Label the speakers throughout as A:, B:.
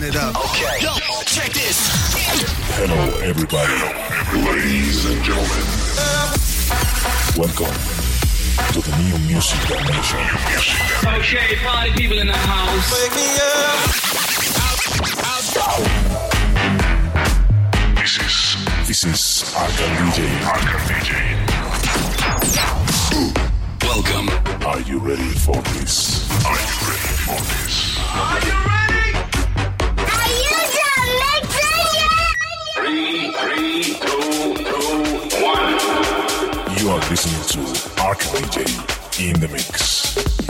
A: Run it up.
B: Okay. Yo, check this.
C: Hello, everybody. Ladies and gentlemen. Welcome to the new music dimension.
D: Okay, party people in the house.
B: Wake me up.
C: This is this is Arkham DJ. Arkham DJ.
B: Welcome.
C: Are you ready for this? Are you ready for this?
E: Are you ready?
C: To DJ in the mix.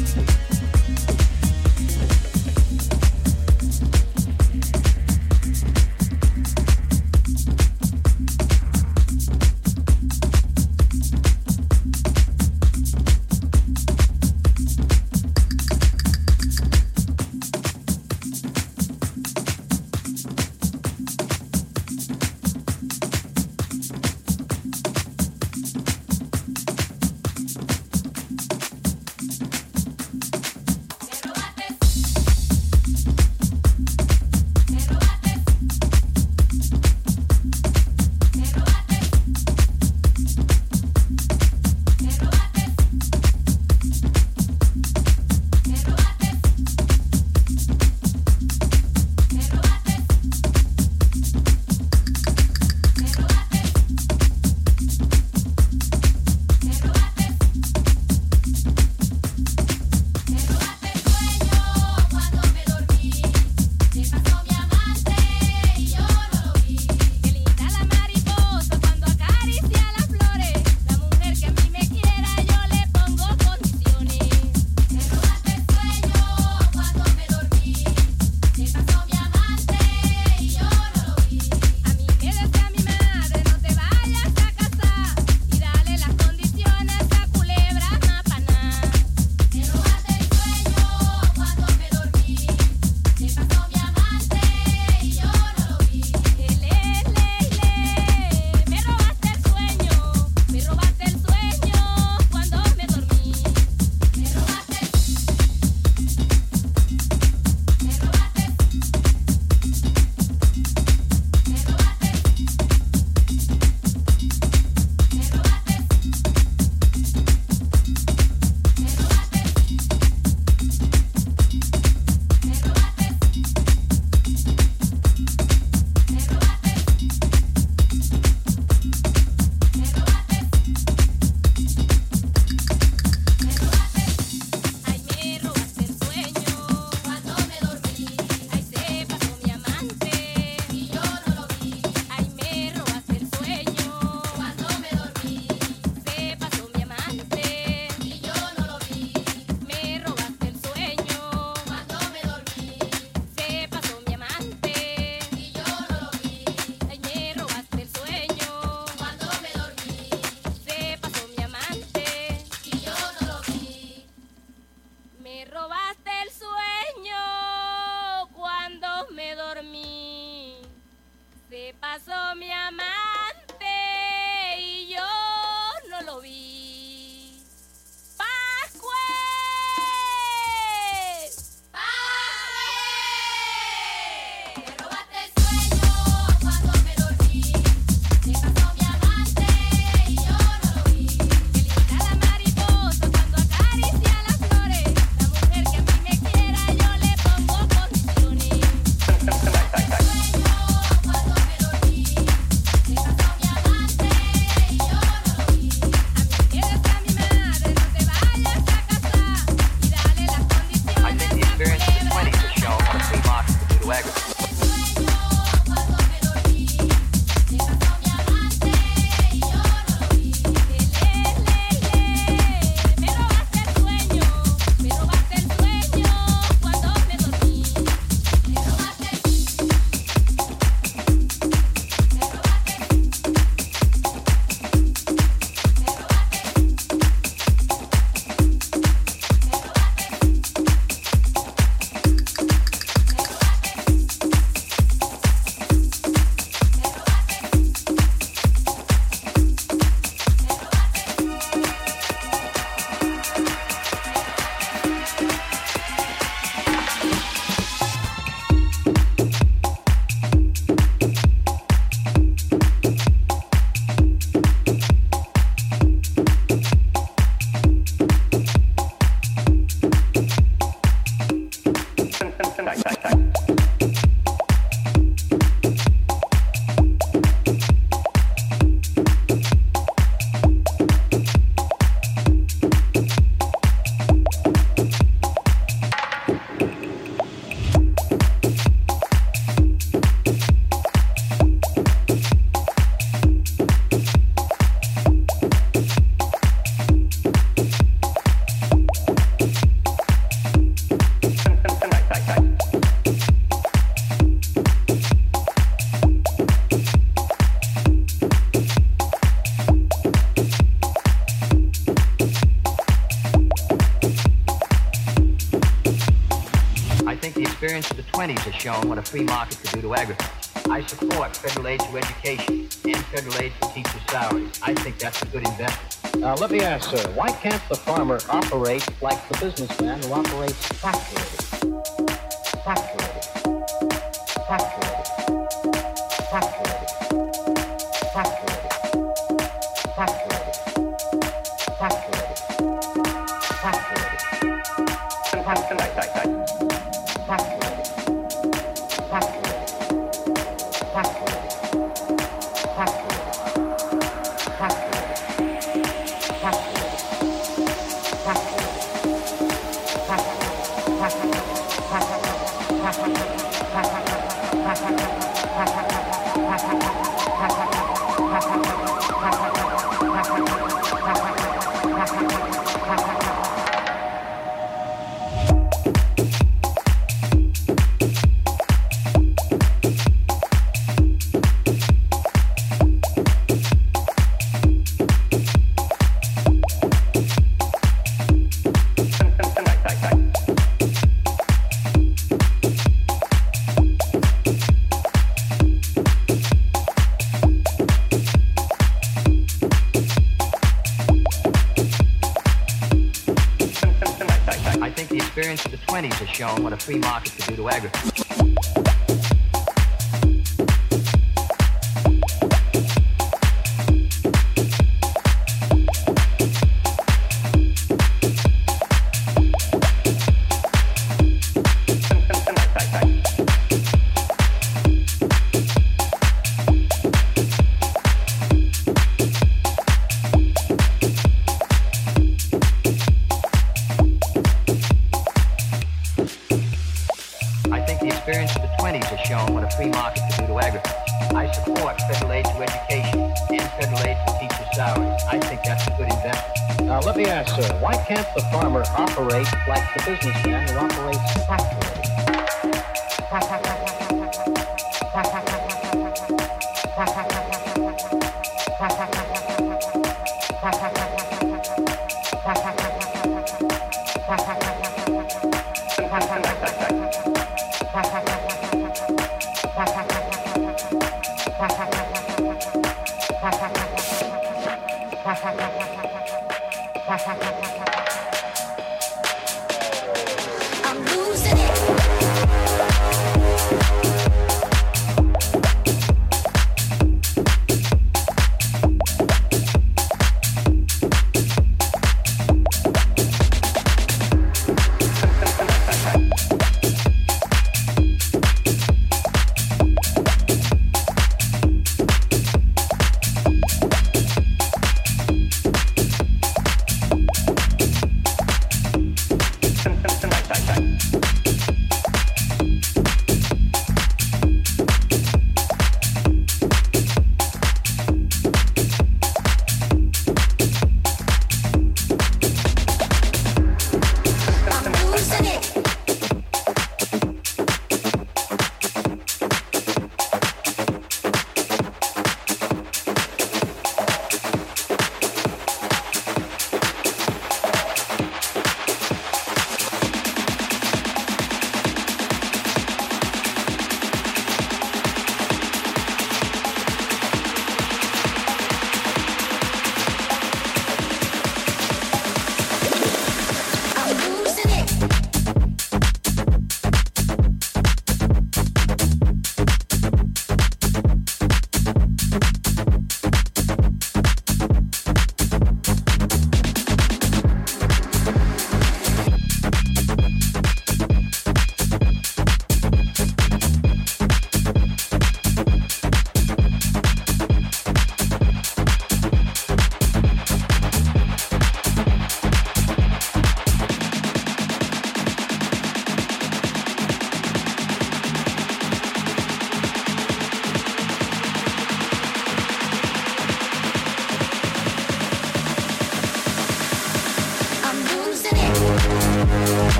A: Bye. 20s has shown what a free market could do to agriculture. I support federal aid to education and federal aid for teacher salaries. I think that's a good investment.
F: Now, let me ask, sir, why can't the farmer operate like the businessman who operates? Factories.
A: Shown what a free market could do to agriculture.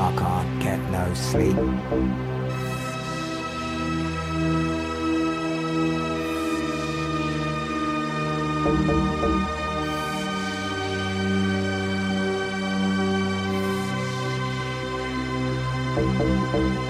A: I
F: can't
G: get no sleep. Creaky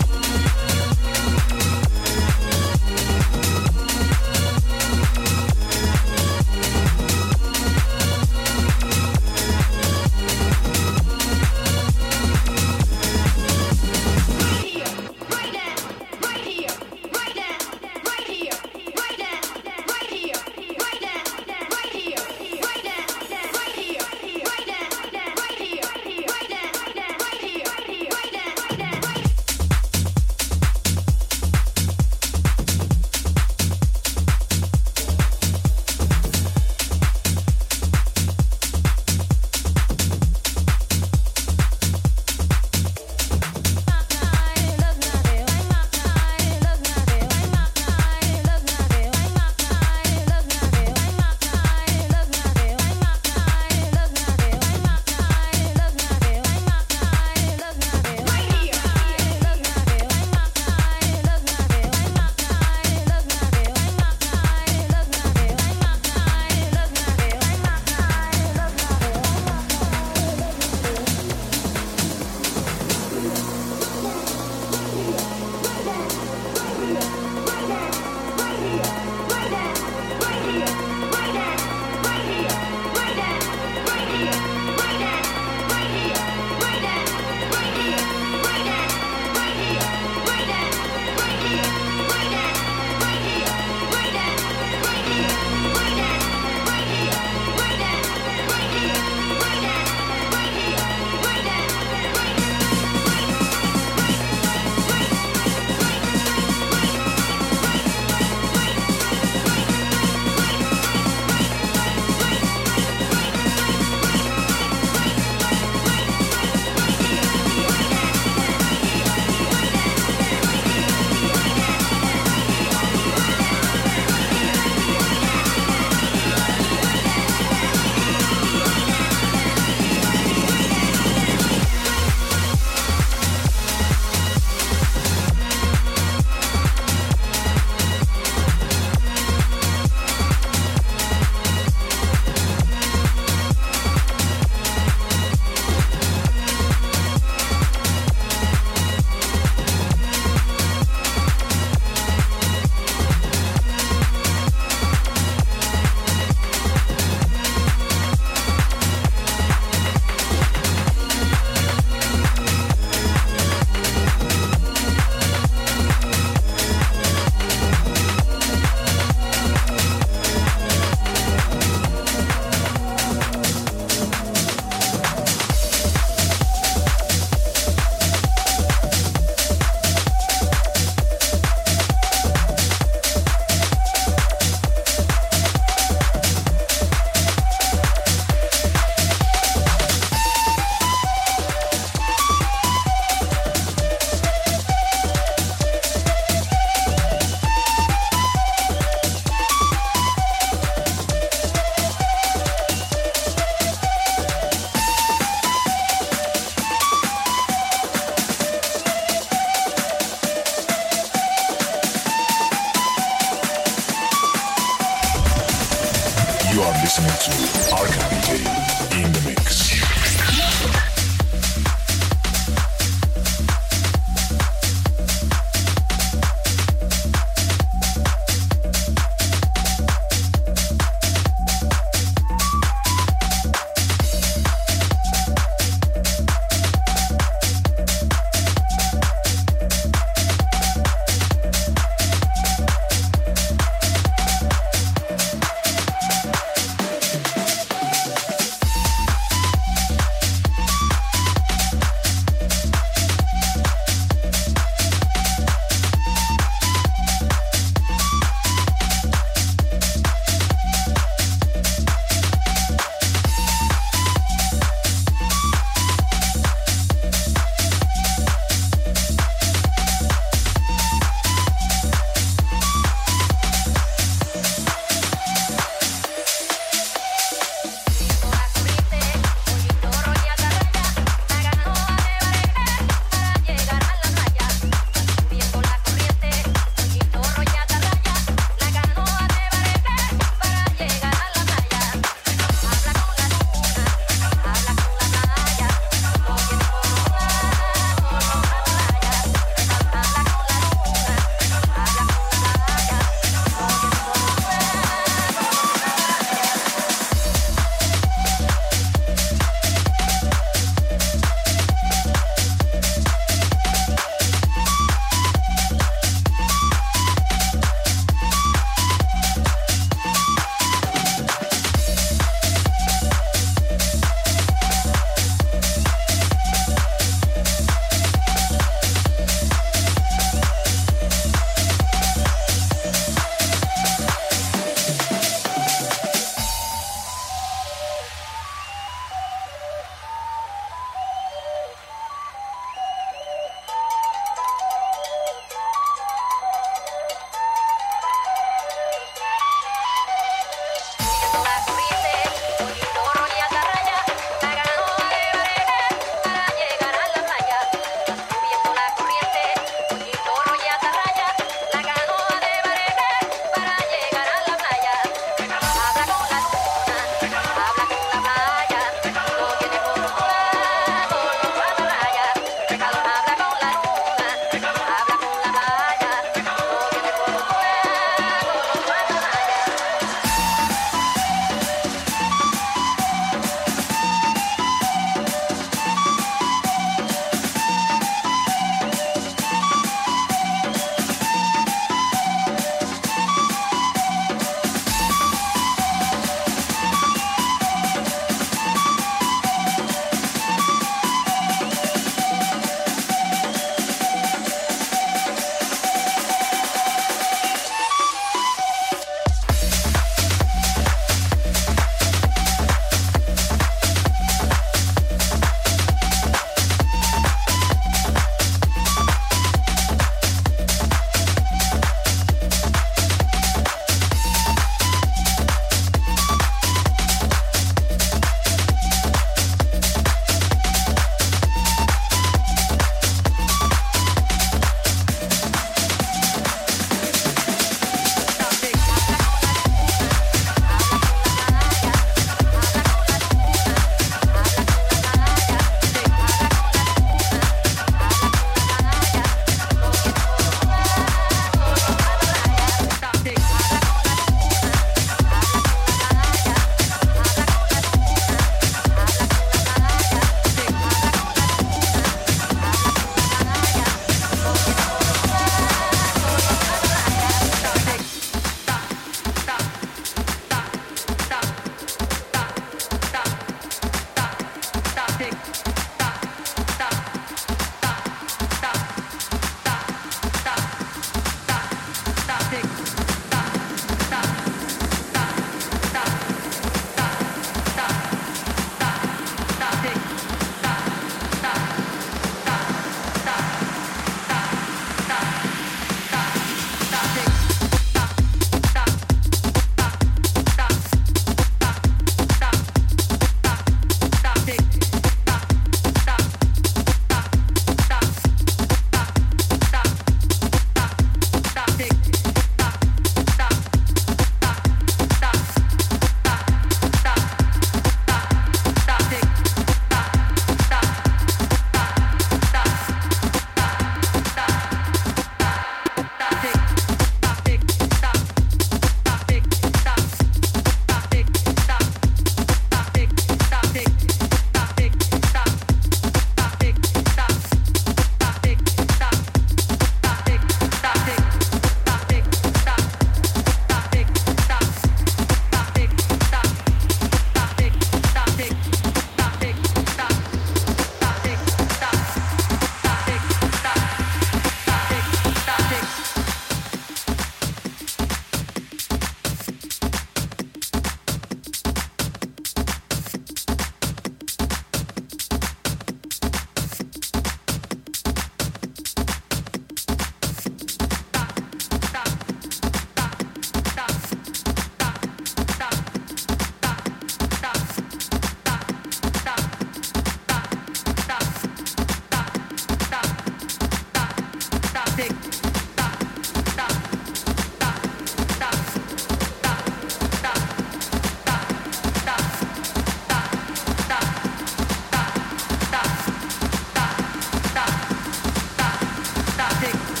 H: stick.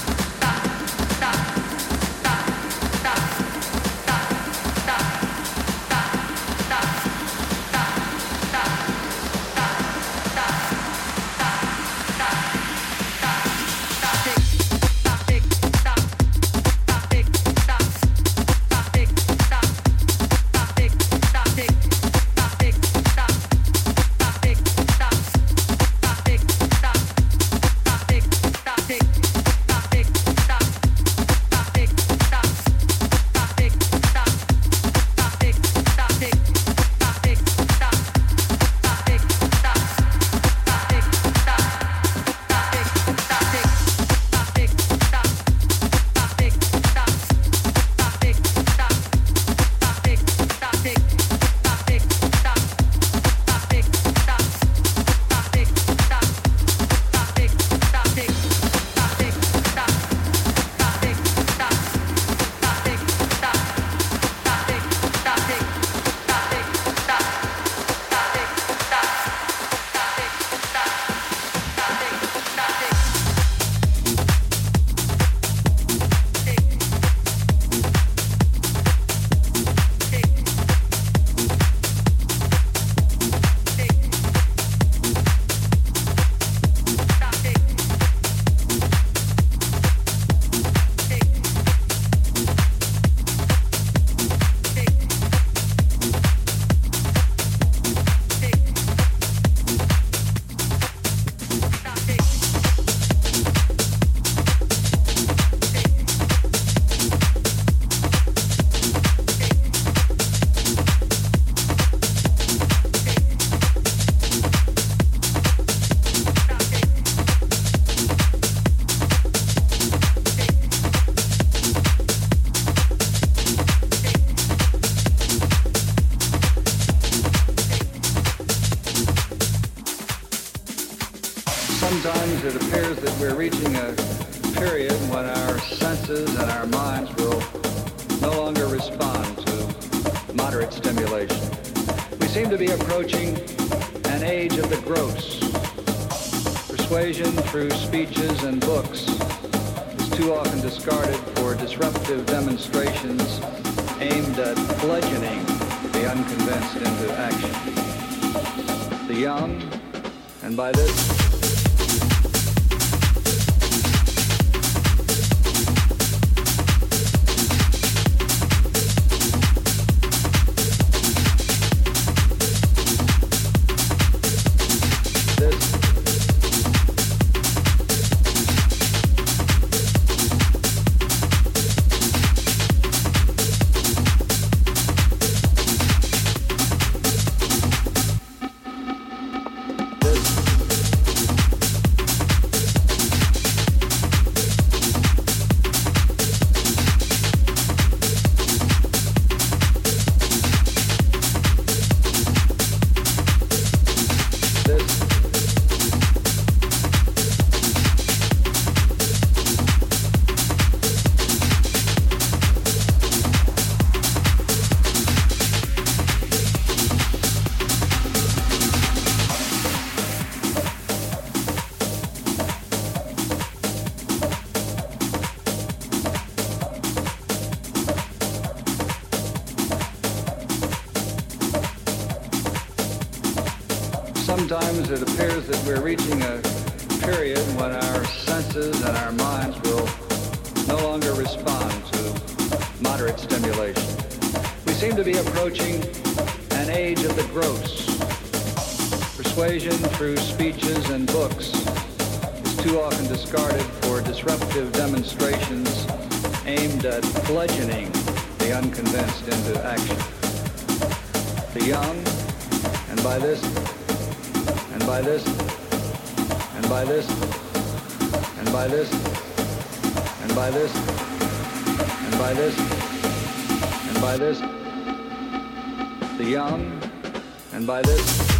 H: And that we're reaching a period when our senses and our minds will no longer respond to moderate stimulation. We seem to be approaching an age of the gross. Persuasion through speeches and books is too often discarded for disruptive demonstrations aimed at bludgeoning the unconvinced into action. The young, and by this and by this, by this, and by this, and by this, and by this, and by this, the young, and by this.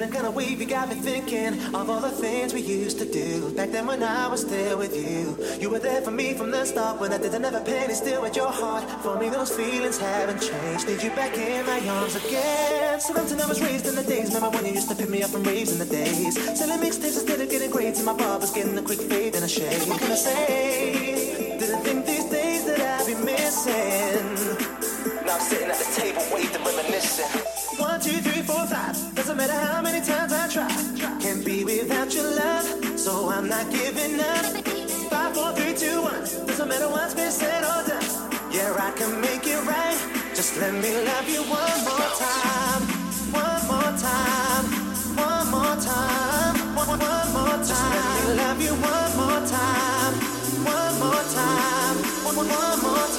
I: Feeling kinda wavy, got me thinking of all the things we used to do back then when I was still with you. You were there for me from the start when I didn't have a penny still at your heart. For me, those feelings haven't changed. Need you back in my arms again. So until I was raised in the days, remember when you used to pick me up from raves in the days. Selling mixtapes instead of getting grades, and my barber's getting a quick fade and a shave. What can I say? Not giving up. Five, four, three, two, one. Doesn't matter what's been said or done. Yeah, I can make it right. Just let me love you one more time. One more time. One more time. One, one, more time. Just let me love you one more time. One more time. One, one more time.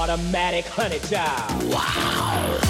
J: Automatic honey child. Wow.